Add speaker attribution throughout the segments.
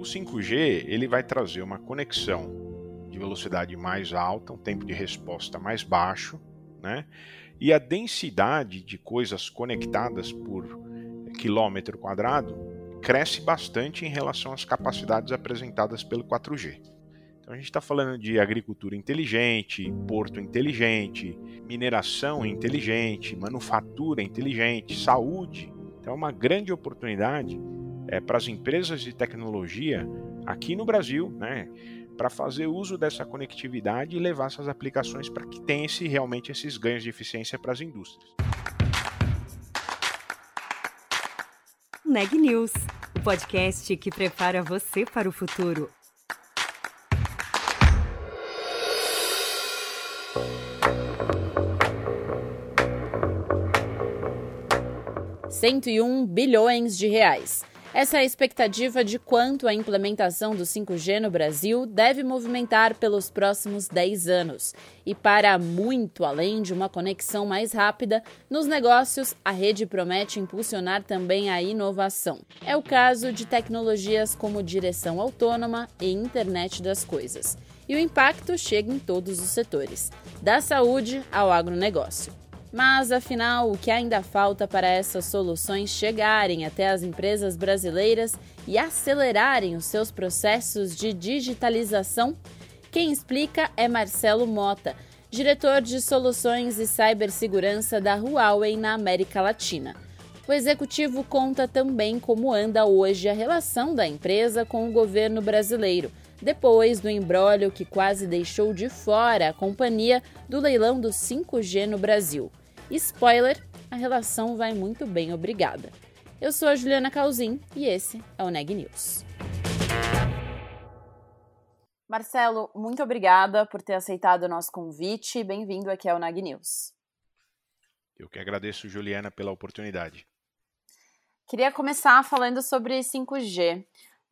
Speaker 1: O 5G ele vai trazer uma conexão de velocidade mais alta, um tempo de resposta mais baixo, né? E a densidade de coisas conectadas por quilômetro quadrado cresce bastante em relação às capacidades apresentadas pelo 4G. Então a gente está falando de agricultura inteligente, porto inteligente, mineração inteligente, manufatura inteligente, saúde. Então é uma grande oportunidade é, para as empresas de tecnologia aqui no Brasil, né, para fazer uso dessa conectividade e levar essas aplicações para que tenha esse, realmente esses ganhos de eficiência para as indústrias.
Speaker 2: Neg News, o podcast que prepara você para o futuro.
Speaker 3: Cento e um bilhões de reais. Essa é a expectativa de quanto a implementação do 5G no Brasil deve movimentar pelos próximos 10 anos. E para muito além de uma conexão mais rápida, nos negócios a rede promete impulsionar também a inovação. É o caso de tecnologias como direção autônoma e internet das coisas. E o impacto chega em todos os setores, da saúde ao agronegócio. Mas afinal, o que ainda falta para essas soluções chegarem até as empresas brasileiras e acelerarem os seus processos de digitalização? Quem explica é Marcelo Mota, diretor de soluções e cibersegurança da Huawei na América Latina. O executivo conta também como anda hoje a relação da empresa com o governo brasileiro, depois do embrólio que quase deixou de fora a companhia do leilão do 5G no Brasil. Spoiler, a relação vai muito bem, obrigada. Eu sou a Juliana Calzin e esse é o Neg News. Marcelo, muito obrigada por ter aceitado o nosso convite. Bem-vindo aqui ao Neg News.
Speaker 1: Eu que agradeço, Juliana, pela oportunidade.
Speaker 3: Queria começar falando sobre 5G.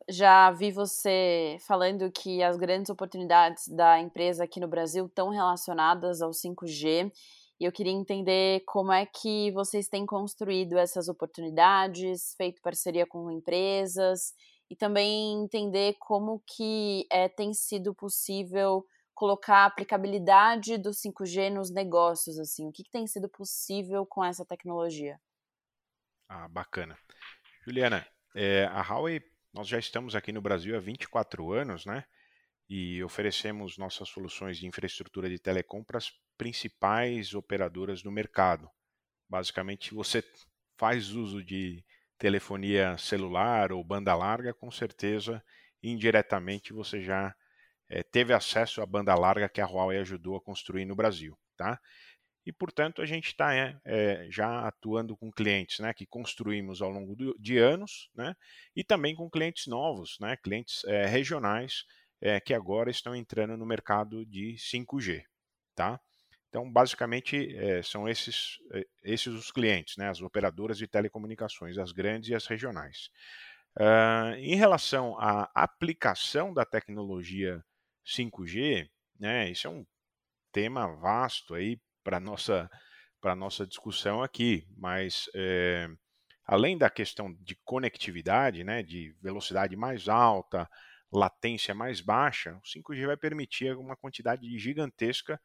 Speaker 3: Já vi você falando que as grandes oportunidades da empresa aqui no Brasil estão relacionadas ao 5G e eu queria entender como é que vocês têm construído essas oportunidades, feito parceria com empresas e também entender como que é, tem sido possível colocar a aplicabilidade do 5G nos negócios, assim, o que, que tem sido possível com essa tecnologia?
Speaker 1: Ah, bacana. Juliana, é, a Huawei, nós já estamos aqui no Brasil há 24 anos, né? E oferecemos nossas soluções de infraestrutura de telecom para as principais operadoras do mercado. Basicamente, você faz uso de telefonia celular ou banda larga, com certeza, indiretamente você já é, teve acesso à banda larga que a Huawei ajudou a construir no Brasil, tá? E, portanto, a gente está é, é, já atuando com clientes né, que construímos ao longo do, de anos, né, e também com clientes novos, né, clientes regionais que agora estão entrando no mercado de 5G. Tá? Então, basicamente, é, são esses, é, esses os clientes, né, as operadoras de telecomunicações, as grandes e as regionais. Uh, em relação à aplicação da tecnologia 5G, né, isso é um tema vasto aí para nossa para nossa discussão aqui, mas é, além da questão de conectividade, né, de velocidade mais alta, latência mais baixa, o 5G vai permitir uma quantidade gigantesca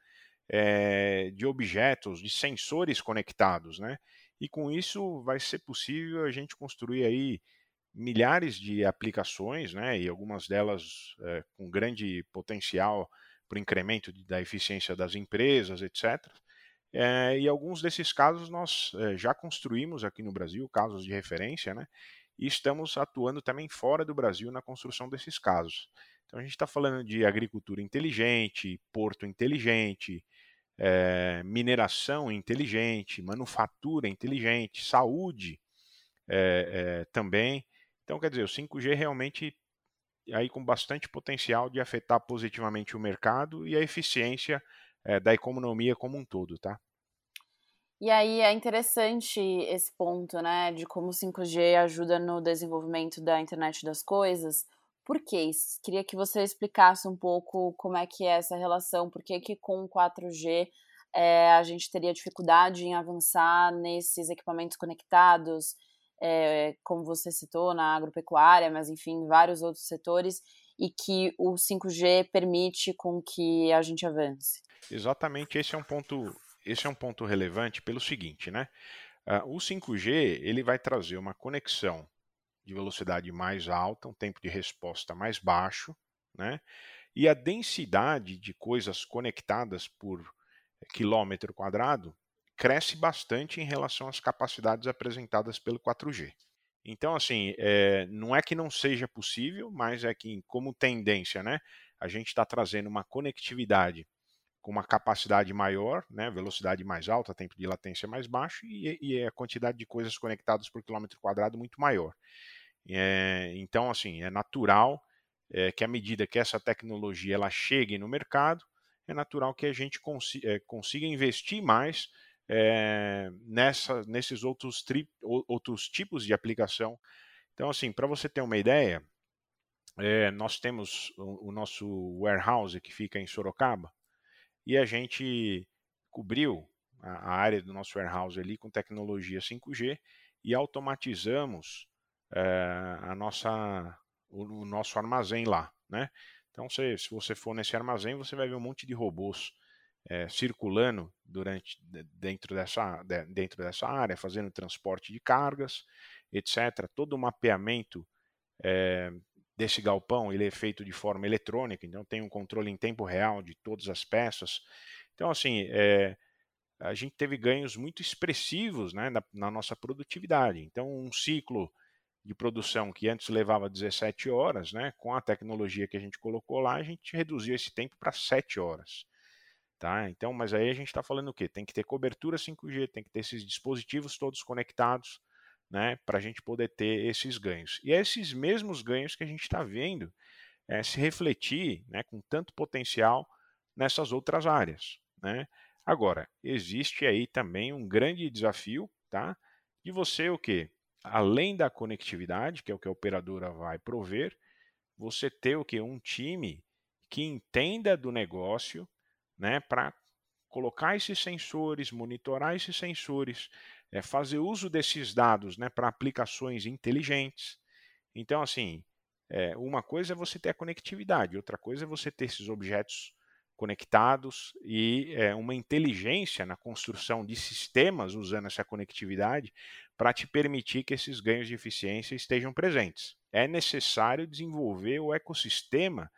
Speaker 1: é, de objetos, de sensores conectados, né? E com isso vai ser possível a gente construir aí milhares de aplicações, né? E algumas delas é, com grande potencial para o incremento de, da eficiência das empresas, etc. É, e alguns desses casos nós já construímos aqui no Brasil, casos de referência, né? E estamos atuando também fora do Brasil na construção desses casos. Então a gente está falando de agricultura inteligente, porto inteligente, é, mineração inteligente, manufatura inteligente, saúde é, é, também. Então, quer dizer, o 5G realmente aí com bastante potencial de afetar positivamente o mercado e a eficiência da economia como um todo, tá?
Speaker 3: E aí é interessante esse ponto, né, de como o 5G ajuda no desenvolvimento da internet das coisas, por quê? Queria que você explicasse um pouco como é que é essa relação, por que, que com 4G é, a gente teria dificuldade em avançar nesses equipamentos conectados, é, como você citou, na agropecuária, mas enfim, vários outros setores, e que o 5G permite com que a gente avance.
Speaker 1: Exatamente, esse é um ponto, esse é um ponto relevante pelo seguinte, né? Uh, o 5G ele vai trazer uma conexão de velocidade mais alta, um tempo de resposta mais baixo, né? E a densidade de coisas conectadas por quilômetro quadrado cresce bastante em relação às capacidades apresentadas pelo 4G. Então, assim, é, não é que não seja possível, mas é que, como tendência, né, a gente está trazendo uma conectividade com uma capacidade maior, né, velocidade mais alta, tempo de latência mais baixo e, e a quantidade de coisas conectadas por quilômetro quadrado muito maior. É, então, assim, é natural é, que à medida que essa tecnologia ela chegue no mercado, é natural que a gente consiga, é, consiga investir mais é, nessa, nesses outros, tri, outros tipos de aplicação. Então, assim, para você ter uma ideia, é, nós temos o, o, nosso warehouse que fica em Sorocaba e a gente cobriu a, área do nosso warehouse ali com tecnologia 5G e automatizamos é, a nossa, o, o, nosso armazém lá, né? Então, se, se você for nesse armazém, você vai ver um monte de robôs é, circulando durante dentro dessa, dentro dessa área, fazendo transporte de cargas, etc. Todo o mapeamento é, desse galpão ele é feito de forma eletrônica, então tem um controle em tempo real de todas as peças. Então, assim, é, a gente teve ganhos muito expressivos né, na, na, nossa produtividade. Então, um ciclo de produção que antes levava 17 horas, né, com a tecnologia que a gente colocou lá, a gente reduziu esse tempo para 7 horas. Tá? Então, mas aí a gente está falando o quê? Tem que ter cobertura 5G, tem que ter esses dispositivos todos conectados, né, para a gente poder ter esses ganhos. E é esses mesmos ganhos que a gente está vendo é, se refletir, né, com tanto potencial nessas outras áreas, né? Agora, existe aí também um grande desafio, tá? De você o quê? Além da conectividade, que é o que a operadora vai prover, você ter o que um time que entenda do negócio, né, para colocar esses sensores, monitorar esses sensores, é, fazer uso desses dados né, para aplicações inteligentes. Então, assim, é, uma coisa é você ter a conectividade, outra coisa é você ter esses objetos conectados e é, uma inteligência na construção de sistemas usando essa conectividade para te permitir que esses ganhos de eficiência estejam presentes. É necessário desenvolver o ecossistema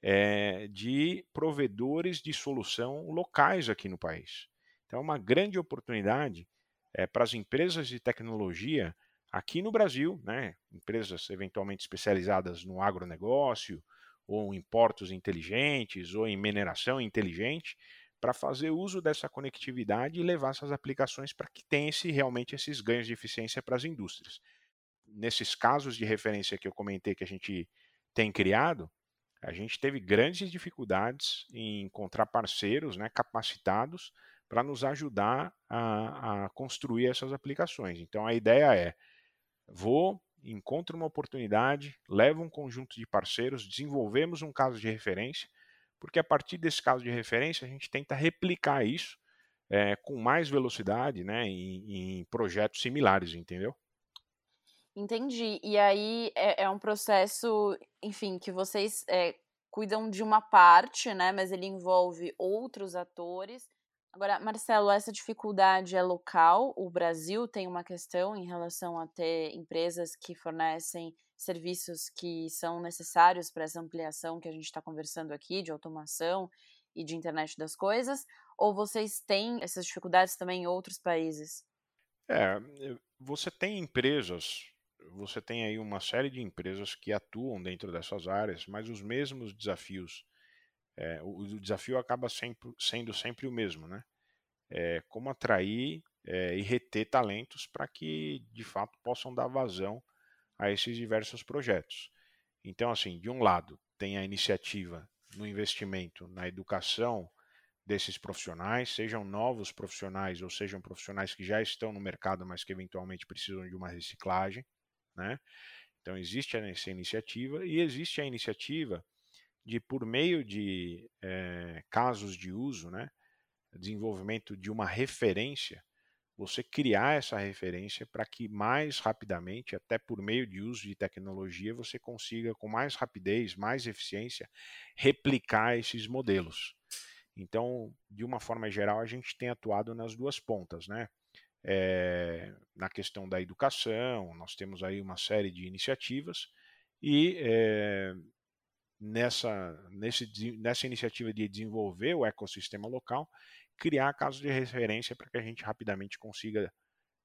Speaker 1: é, de provedores de solução locais aqui no país. Então, é uma grande oportunidade é, para as empresas de tecnologia aqui no Brasil, né, empresas eventualmente especializadas no agronegócio, ou em portos inteligentes, ou em mineração inteligente, para fazer uso dessa conectividade e levar essas aplicações para que tenha esse, realmente esses ganhos de eficiência para as indústrias. Nesses casos de referência que eu comentei que a gente tem criado, a gente teve grandes dificuldades em encontrar parceiros né, capacitados para nos ajudar a, a, construir essas aplicações. Então a ideia é: vou, encontro uma oportunidade, levo um conjunto de parceiros, desenvolvemos um caso de referência, porque a partir desse caso de referência a gente tenta replicar isso é, com mais velocidade né, em, em projetos similares, entendeu?
Speaker 3: Entendi. E aí é, é um processo, enfim, que vocês é, cuidam de uma parte, né? Mas ele envolve outros atores. Agora, Marcelo, essa dificuldade é local? O Brasil tem uma questão em relação a ter empresas que fornecem serviços que são necessários para essa ampliação que a gente está conversando aqui, de automação e de internet das coisas? Ou vocês têm essas dificuldades também em outros países?
Speaker 1: É, você tem empresas você tem aí uma série de empresas que atuam dentro dessas áreas, mas os mesmos desafios. É, o, o, desafio acaba sempre, sendo sempre o mesmo, né? É, como atrair é, e reter talentos para que de fato possam dar vazão a esses diversos projetos. Então, assim, de um lado, tem a iniciativa no investimento na educação desses profissionais, sejam novos profissionais ou sejam profissionais que já estão no mercado, mas que eventualmente precisam de uma reciclagem. Né? Então, existe essa iniciativa e existe a iniciativa de, por meio de é, casos de uso, né, desenvolvimento de uma referência você criar essa referência para que mais rapidamente, até por meio de uso de tecnologia, você consiga com mais rapidez, mais eficiência, replicar esses modelos. Então, de uma forma geral, a gente tem atuado nas duas pontas, né? É, na questão da educação, nós temos aí uma série de iniciativas e é, nessa, nesse, nessa iniciativa de desenvolver o ecossistema local, criar casos de referência para que a gente rapidamente consiga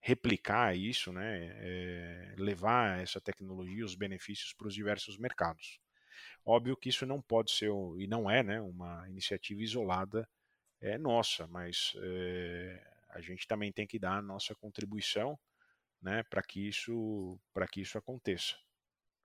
Speaker 1: replicar isso, né, é, levar essa tecnologia, os benefícios para os diversos mercados. Óbvio que isso não pode ser, e não é, né, uma iniciativa isolada é, nossa, mas é, a gente também tem que dar a nossa contribuição né, para que, isso, que isso aconteça.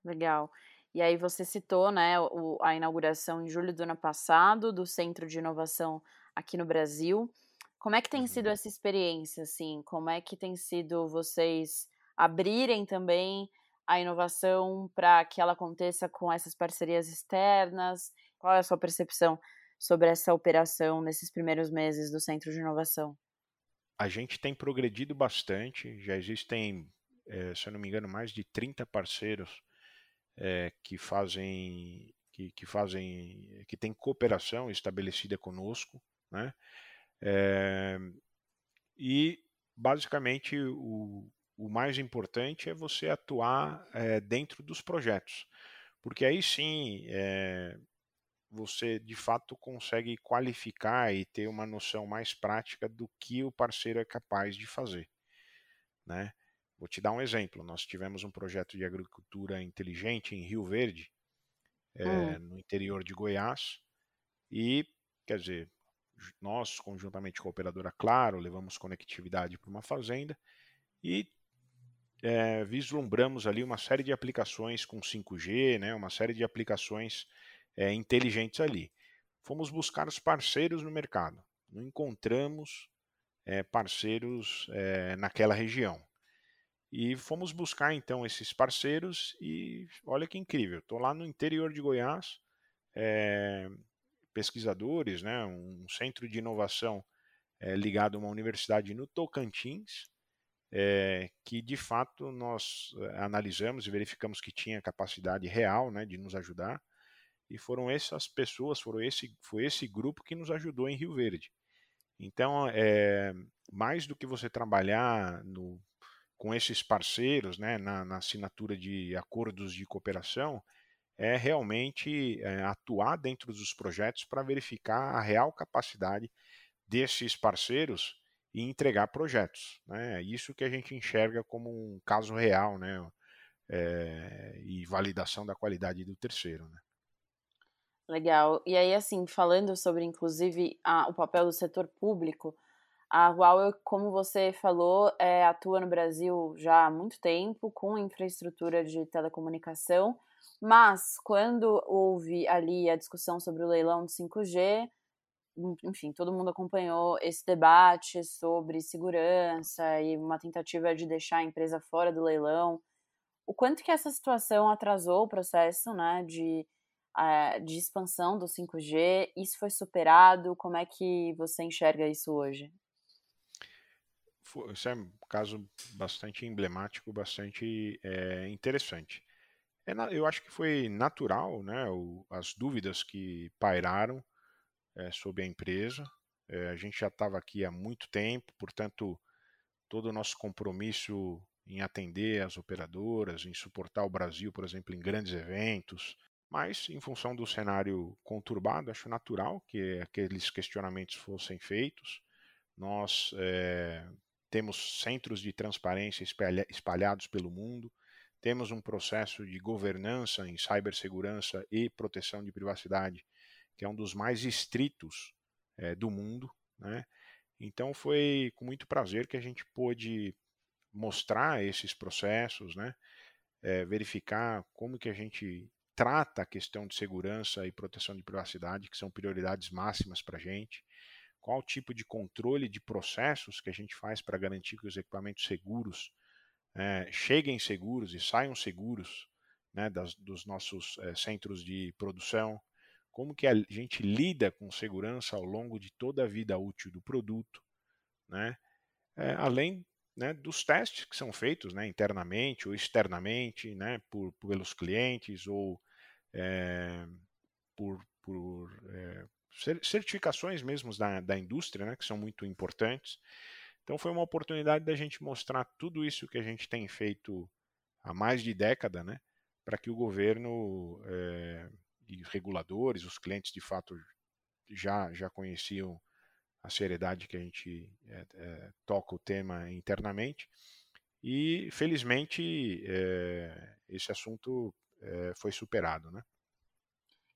Speaker 3: Legal. E aí você citou né, o, a inauguração em julho do ano passado do Centro de Inovação aqui no Brasil. Como é que tem sido uhum. essa experiência, assim? Como é que tem sido vocês abrirem também a inovação para que ela aconteça com essas parcerias externas? Qual é a sua percepção sobre essa operação nesses primeiros meses do Centro de Inovação?
Speaker 1: A gente tem progredido bastante, já existem, é, se eu não me engano, mais de 30 parceiros é, que fazem que, que, fazem que tem cooperação estabelecida conosco né? É, e basicamente o, o mais importante é você atuar é, dentro dos projetos, porque aí sim é, você de fato consegue qualificar e ter uma noção mais prática do que o parceiro é capaz de fazer. Né? Vou te dar um exemplo. Nós tivemos um projeto de agricultura inteligente em Rio Verde, é, hum. no interior de Goiás, e quer dizer, nós, conjuntamente com a operadora Claro, levamos conectividade para uma fazenda e é, vislumbramos ali uma série de aplicações com 5G, né, uma série de aplicações é, inteligentes ali. Fomos buscar os parceiros no mercado, não encontramos é, parceiros naquela região. E fomos buscar então esses parceiros e olha que incrível, estou lá no interior de Goiás, é, pesquisadores, né, um centro de inovação é, ligado a uma universidade no Tocantins, é, que de fato nós analisamos e verificamos que tinha capacidade real né, de nos ajudar, e foram essas pessoas, foram esse, foi esse grupo que nos ajudou em Rio Verde. Então, é, mais do que você trabalhar no, com esses parceiros, né, na, na assinatura de acordos de cooperação, é realmente é, atuar dentro dos projetos para verificar a real capacidade desses parceiros e entregar projetos. Né? Isso que a gente enxerga como um caso real né? É, e validação da qualidade do terceiro. Né?
Speaker 3: Legal. E aí, assim, falando sobre, inclusive, a, o papel do setor público, a Huawei, como você falou, é, atua no Brasil já há muito tempo com infraestrutura de telecomunicação mas quando houve ali a discussão sobre o leilão do 5G, enfim, todo mundo acompanhou esse debate sobre segurança e uma tentativa de deixar a empresa fora do leilão. O quanto que essa situação atrasou o processo né, de, de expansão do 5G? Isso foi superado? Como é que você enxerga isso hoje?
Speaker 1: Esse é um caso bastante emblemático, bastante é, interessante. É, eu acho que foi natural, né, o, as dúvidas que pairaram é, sobre a empresa. É, a gente já estava aqui há muito tempo, portanto, todo o nosso compromisso em atender as operadoras, em suportar o Brasil, por exemplo, em grandes eventos, mas em função do cenário conturbado, acho natural que aqueles questionamentos fossem feitos. Nós é, temos centros de transparência espalhados pelo mundo, temos um processo de governança em cibersegurança e proteção de privacidade que é um dos mais estritos é, do mundo. Né? Então foi com muito prazer que a gente pôde mostrar esses processos, né? É, verificar como que a gente trata a questão de segurança e proteção de privacidade, que são prioridades máximas para a gente, qual tipo de controle de processos que a gente faz para garantir que os equipamentos seguros é, cheguem seguros e saiam seguros né, das, dos nossos é, centros de produção, como que a gente lida com segurança ao longo de toda a vida útil do produto, né? é, além né, dos testes que são feitos né, internamente ou externamente né, por, pelos clientes ou é, por, por é, certificações mesmo da, da indústria, né, que são muito importantes. Então foi uma oportunidade da gente mostrar tudo isso que a gente tem feito há mais de década, né, para que o governo é, e os reguladores, os clientes de fato já, já conheciam a seriedade que a gente é, é, toca o tema internamente. E felizmente esse assunto foi superado, né?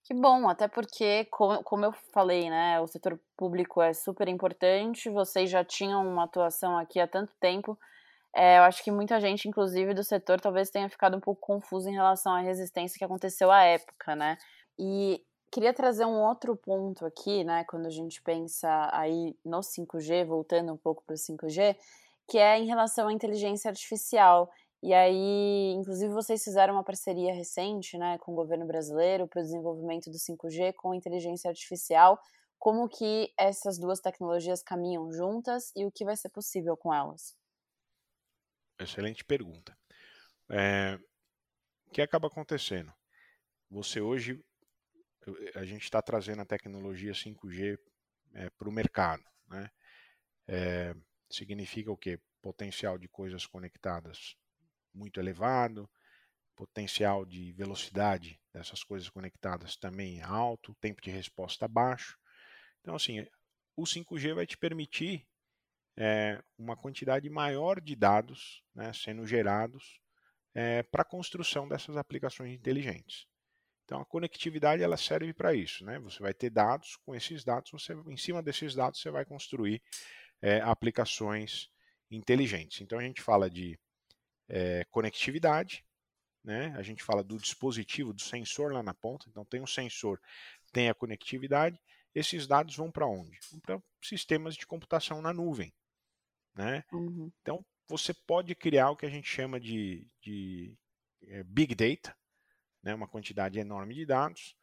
Speaker 3: Que bom, até porque, como eu falei, né, o setor público é super importante, vocês já tinham uma atuação aqui há tanto tempo. É, eu acho que muita gente, inclusive do setor, talvez tenha ficado um pouco confusa em relação à resistência que aconteceu à época, né? E queria trazer um outro ponto aqui, né, quando a gente pensa aí no 5G, voltando um pouco para o 5G, que é em relação à inteligência artificial. E aí, inclusive, vocês fizeram uma parceria recente né, com o governo brasileiro para o desenvolvimento do 5G com inteligência artificial. Como que essas duas tecnologias caminham juntas e o que vai ser possível com elas?
Speaker 1: Excelente pergunta. É, o que acaba acontecendo? Você hoje, a gente está trazendo a tecnologia 5G é, para o mercado. Né? É, significa o quê? Potencial de coisas conectadas muito elevado, potencial de velocidade dessas coisas conectadas também é alto, tempo de resposta baixo. Então, assim, o 5G vai te permitir é, uma quantidade maior de dados né, sendo gerados é, para a construção dessas aplicações inteligentes. Então, a conectividade ela serve para isso. Né? Você vai ter dados, com esses dados, você, em cima desses dados, você vai construir é, aplicações inteligentes. Então, a gente fala de é, conectividade, né? A gente fala do dispositivo, do sensor lá na ponta. Então tem um sensor, tem a conectividade. Esses dados vão para onde? Vão para sistemas de computação na nuvem, né? Uhum. Então você pode criar o que a gente chama de, de é, big data, né? Uma quantidade enorme de dados.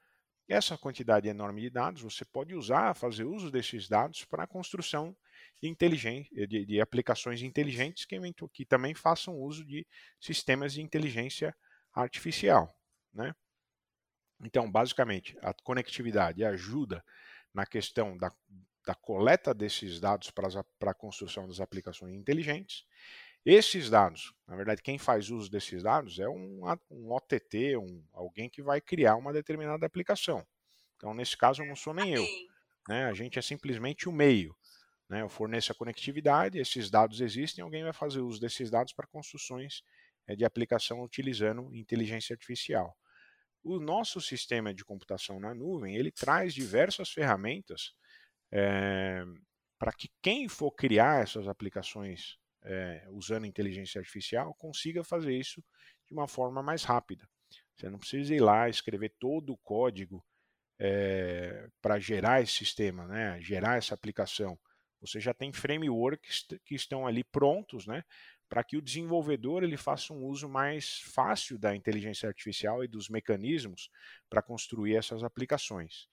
Speaker 1: Essa quantidade enorme de dados você pode usar, fazer uso desses dados para a construção de, de, de aplicações inteligentes que, que também façam uso de sistemas de inteligência artificial. Né? Então, basicamente, a conectividade ajuda na questão da, da coleta desses dados para, para a construção das aplicações inteligentes. Esses dados, na verdade, quem faz uso desses dados é um, um OTT, um, alguém que vai criar uma determinada aplicação. Então, nesse caso, não sou nem eu. Né? A gente é simplesmente o meio. Né? Eu forneço a conectividade, esses dados existem, alguém vai fazer uso desses dados para construções é, de aplicação utilizando inteligência artificial. O nosso sistema de computação na nuvem, ele traz diversas ferramentas é, para que quem for criar essas aplicações é, usando inteligência artificial consiga fazer isso de uma forma mais rápida. Você não precisa ir lá escrever todo o código é, para gerar esse sistema, né, gerar essa aplicação. Você já tem frameworks que estão ali prontos, né, para que o desenvolvedor ele faça um uso mais fácil da inteligência artificial e dos mecanismos para construir essas aplicações.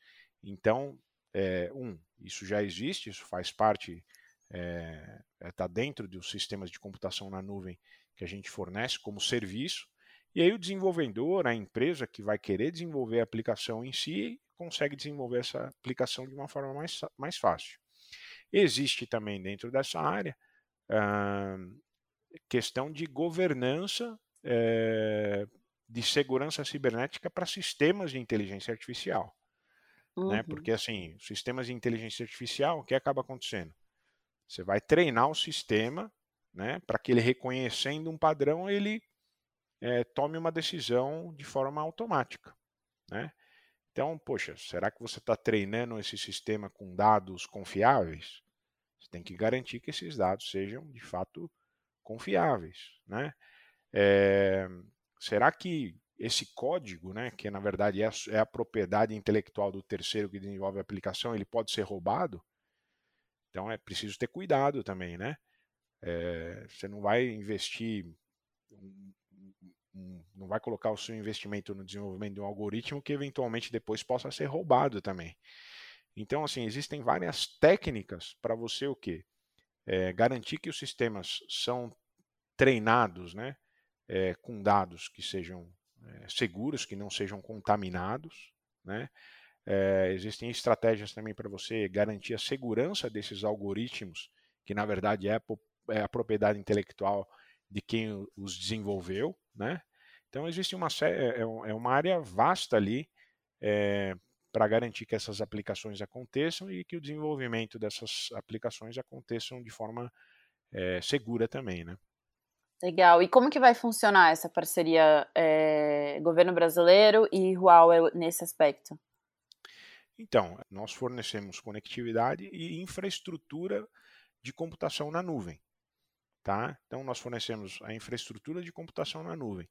Speaker 1: Então, é, um, isso já existe, isso faz parte, está é, é tá dentro dos sistemas de computação na nuvem que a gente fornece como serviço. E aí o desenvolvedor, a empresa que vai querer desenvolver a aplicação em si, consegue desenvolver essa aplicação de uma forma mais, mais fácil. Existe também dentro dessa área uh, questão de governança uh, de segurança cibernética para sistemas de inteligência artificial. Né? Uhum. Né? Porque, assim, sistemas de inteligência artificial, o que acaba acontecendo? Você vai treinar o sistema né, para que ele, reconhecendo um padrão, ele é, tome uma decisão de forma automática. Né? Então, poxa, será que você está treinando esse sistema com dados confiáveis? Você tem que garantir que esses dados sejam de fato confiáveis, né? É, será que esse código, né, que na verdade é a, é a, propriedade intelectual do terceiro que desenvolve a aplicação, ele pode ser roubado? Então é preciso ter cuidado também, né? É, você não vai investir não vai colocar o seu investimento no desenvolvimento de um algoritmo que eventualmente depois possa ser roubado também. Então, assim, existem várias técnicas para você o quê? é, garantir que os sistemas são treinados né, é, com dados que sejam é, seguros, que não sejam contaminados. Né? É, existem estratégias também para você garantir a segurança desses algoritmos, que na verdade é a, é a propriedade intelectual de quem os desenvolveu. Né? Então existe uma, é, é uma área vasta ali é, para garantir que essas aplicações aconteçam e que o desenvolvimento dessas aplicações aconteçam de forma é, segura também, né?
Speaker 3: Legal. E como que vai funcionar essa parceria é, governo brasileiro e Huawei nesse aspecto?
Speaker 1: Então, nós fornecemos conectividade e infraestrutura de computação na nuvem. Tá? Então, nós fornecemos a infraestrutura de computação na nuvem.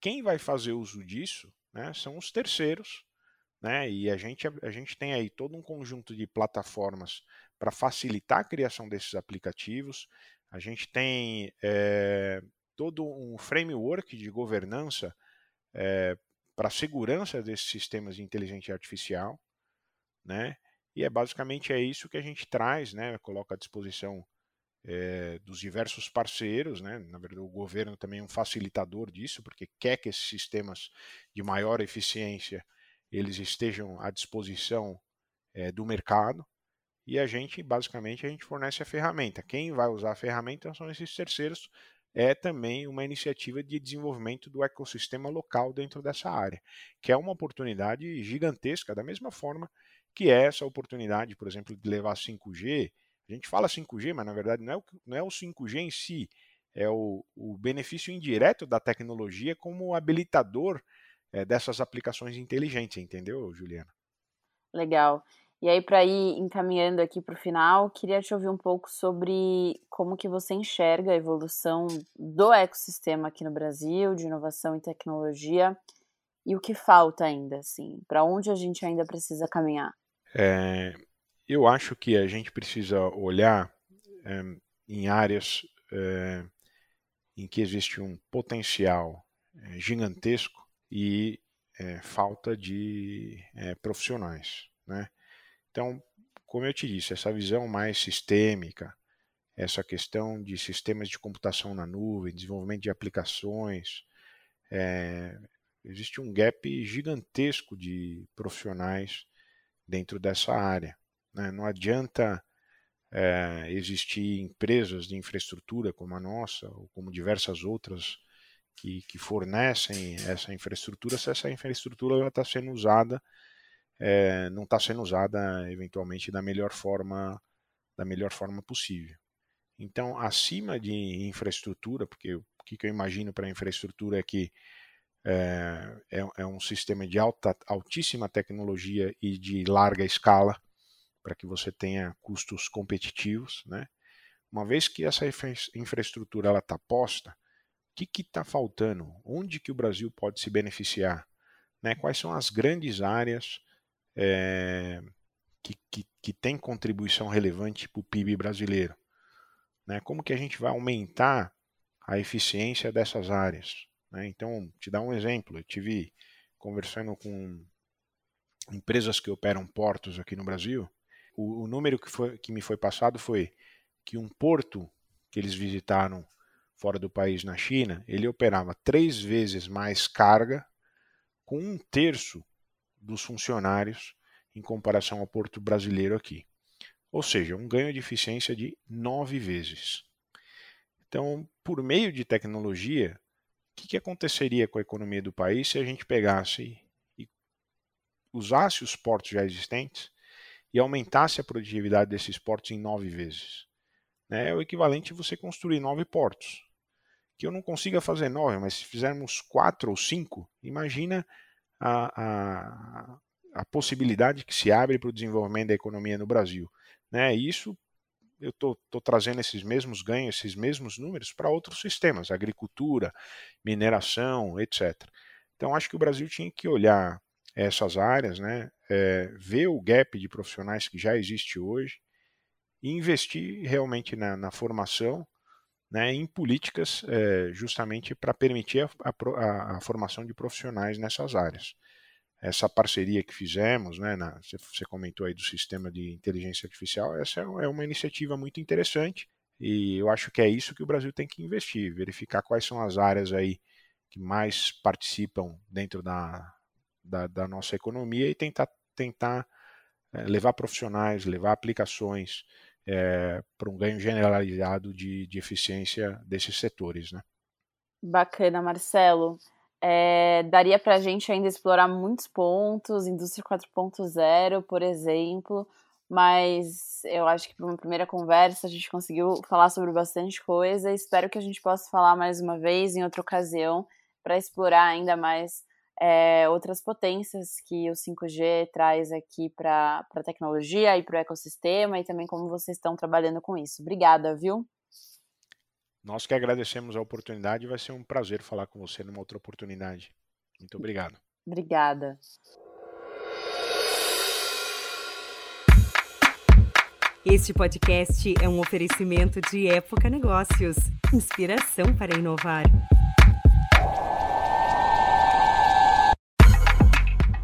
Speaker 1: Quem vai fazer uso disso né, são os terceiros né? E a gente, a gente tem aí todo um conjunto de plataformas para facilitar a criação desses aplicativos. A gente tem é, todo um framework de governança é, para a segurança desses sistemas de inteligência artificial, né? E é basicamente é isso que a gente traz, né? Coloca à disposição é, dos diversos parceiros, né? Na verdade, o governo também é um facilitador disso, porque quer que esses sistemas de maior eficiência eles estejam à disposição é, do mercado e a gente, basicamente, a gente fornece a ferramenta. Quem vai usar a ferramenta são esses terceiros. É também uma iniciativa de desenvolvimento do ecossistema local dentro dessa área, que é uma oportunidade gigantesca, da mesma forma que é essa oportunidade, por exemplo, de levar 5G. A gente fala 5G, mas na verdade não é o, não é o 5G em si, é o, o benefício indireto da tecnologia como habilitador é, dessas aplicações inteligentes, entendeu, Juliana?
Speaker 3: Legal. E aí, para ir encaminhando aqui para o final, queria te ouvir um pouco sobre como que você enxerga a evolução do ecossistema aqui no Brasil, de inovação e tecnologia, e o que falta ainda, assim, para onde a gente ainda precisa caminhar.
Speaker 1: É, eu acho que a gente precisa olhar é, em áreas é, em que existe um potencial é, gigantesco e falta de profissionais. Né? Então, como eu te disse, essa visão mais sistêmica, essa questão de sistemas de computação na nuvem, desenvolvimento de aplicações, é, existe um gap gigantesco de profissionais dentro dessa área. Né? Não adianta é, existir empresas de infraestrutura como a nossa, ou como diversas outras que, que fornecem essa infraestrutura, se essa infraestrutura está sendo usada, é, não está sendo usada eventualmente da melhor forma, da melhor forma possível. Então, acima de infraestrutura, porque o que, eu imagino para infraestrutura é que é, é, é, um sistema de alta, altíssima tecnologia e de larga escala, para que você tenha custos competitivos. Né? Uma vez que essa infraestrutura está posta, que está faltando? Onde que o Brasil pode se beneficiar? Né? Quais são as grandes áreas é, que, que, que têm contribuição relevante para o PIB brasileiro? Né? Como que a gente vai aumentar a eficiência dessas áreas? Né? Então, te dar um exemplo, eu tive conversando com empresas que operam portos aqui no Brasil, o, o número que, foi, que me foi passado foi que um porto que eles visitaram fora do país na China, ele operava três vezes mais carga com um terço dos funcionários em comparação ao porto brasileiro aqui. Ou seja, um ganho de eficiência de nove vezes. Então, por meio de tecnologia, o que, que aconteceria com a economia do país se a gente pegasse e usasse os portos já existentes e aumentasse a produtividade desses portos em nove vezes? É o equivalente a você construir nove portos que eu não consiga fazer nove, mas se fizermos quatro ou cinco, imagina a, a, a possibilidade que se abre para o desenvolvimento da economia no Brasil. Né? E isso eu estou trazendo esses mesmos ganhos, esses mesmos números para outros sistemas, agricultura, mineração, etc. Então acho que o Brasil tinha que olhar essas áreas, né, é, ver o gap de profissionais que já existe hoje e investir realmente na, na formação né, em políticas é, justamente para permitir a, a, a, formação de profissionais nessas áreas. essa parceria que fizemos, né, na, você comentou aí do sistema de inteligência artificial, essa é, é uma iniciativa muito interessante e eu acho que é isso que o Brasil tem que investir, verificar quais são as áreas aí que mais participam dentro da, da, da nossa economia e tentar, tentar é, levar profissionais, levar aplicações é, para um ganho generalizado de, de eficiência desses setores. Né?
Speaker 3: Bacana, Marcelo. É, daria para a gente ainda explorar muitos pontos, indústria 4.0, por exemplo, mas eu acho que para uma primeira conversa a gente conseguiu falar sobre bastante coisa. Espero que a gente possa falar mais uma vez em outra ocasião para explorar ainda mais é, outras potências que o 5G traz aqui para a tecnologia e para o ecossistema e também como vocês estão trabalhando com isso. Obrigada, viu?
Speaker 1: Nós que agradecemos a oportunidade, vai ser um prazer falar com você numa outra oportunidade. Muito obrigado.
Speaker 3: Obrigada.
Speaker 2: Este podcast é um oferecimento de Época Negócios inspiração para inovar.